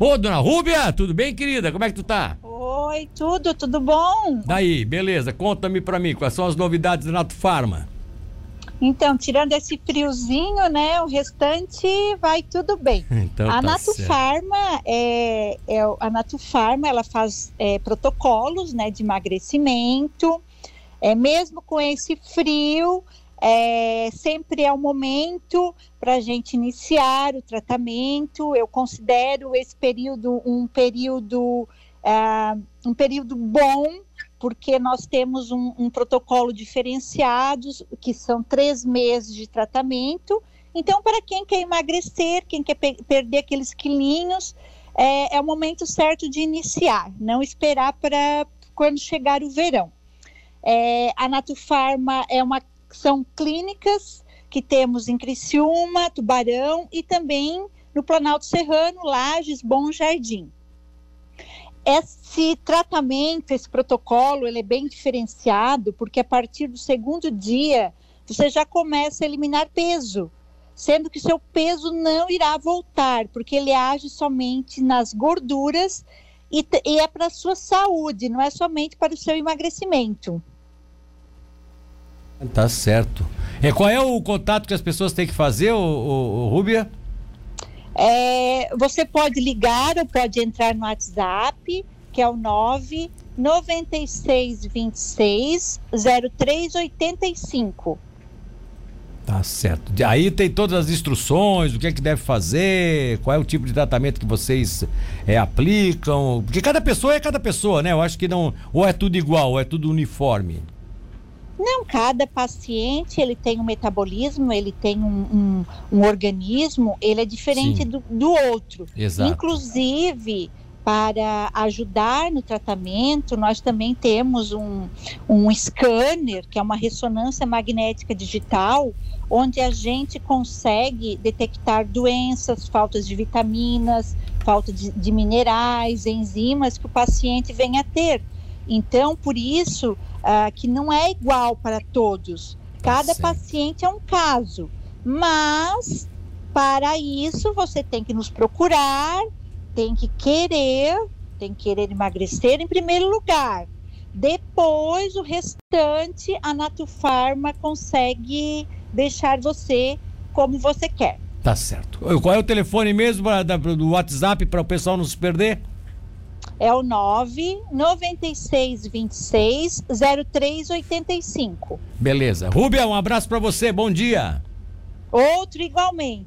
Ô, dona Rúbia, tudo bem, querida? Como é que tu tá? Oi, tudo, tudo bom? Daí, beleza. Conta-me pra mim, quais são as novidades da Nato Farma? Então, tirando esse friozinho, né? O restante vai tudo bem. Então, a tá Nato certo. Farma é, é a Nato Farma, ela faz é, protocolos, né, de emagrecimento. É mesmo com esse frio, é, sempre é o momento para a gente iniciar o tratamento. Eu considero esse período um período ah, um período bom porque nós temos um, um protocolo diferenciado, que são três meses de tratamento. Então, para quem quer emagrecer, quem quer pe- perder aqueles quilinhos, é, é o momento certo de iniciar, não esperar para quando chegar o verão. É, a Natufarma é uma, são clínicas que temos em Criciúma, Tubarão e também no Planalto Serrano, Lages, Bom Jardim esse tratamento, esse protocolo, ele é bem diferenciado, porque a partir do segundo dia você já começa a eliminar peso, sendo que seu peso não irá voltar, porque ele age somente nas gorduras e, e é para a sua saúde, não é somente para o seu emagrecimento. Tá certo. É, qual é o contato que as pessoas têm que fazer, ô, ô, ô, Rúbia? É, você pode ligar ou pode entrar no WhatsApp, que é o 9 9626 0385. Tá certo. Aí tem todas as instruções, o que é que deve fazer, qual é o tipo de tratamento que vocês é, aplicam. Porque cada pessoa é cada pessoa, né? Eu acho que não. Ou é tudo igual, ou é tudo uniforme. Não, cada paciente ele tem um metabolismo, ele tem um, um, um organismo, ele é diferente do, do outro. Exato. Inclusive, para ajudar no tratamento, nós também temos um, um scanner, que é uma ressonância magnética digital, onde a gente consegue detectar doenças, faltas de vitaminas, falta de, de minerais, enzimas que o paciente venha a ter. Então, por isso ah, que não é igual para todos. Cada certo. paciente é um caso, mas para isso você tem que nos procurar, tem que querer, tem que querer emagrecer em primeiro lugar. Depois, o restante, a Natufarma consegue deixar você como você quer. Tá certo. Qual é o telefone mesmo do WhatsApp para o pessoal não se perder? É o 9 9626 0385. Beleza. Rúbia, um abraço para você, bom dia. Outro igualmente.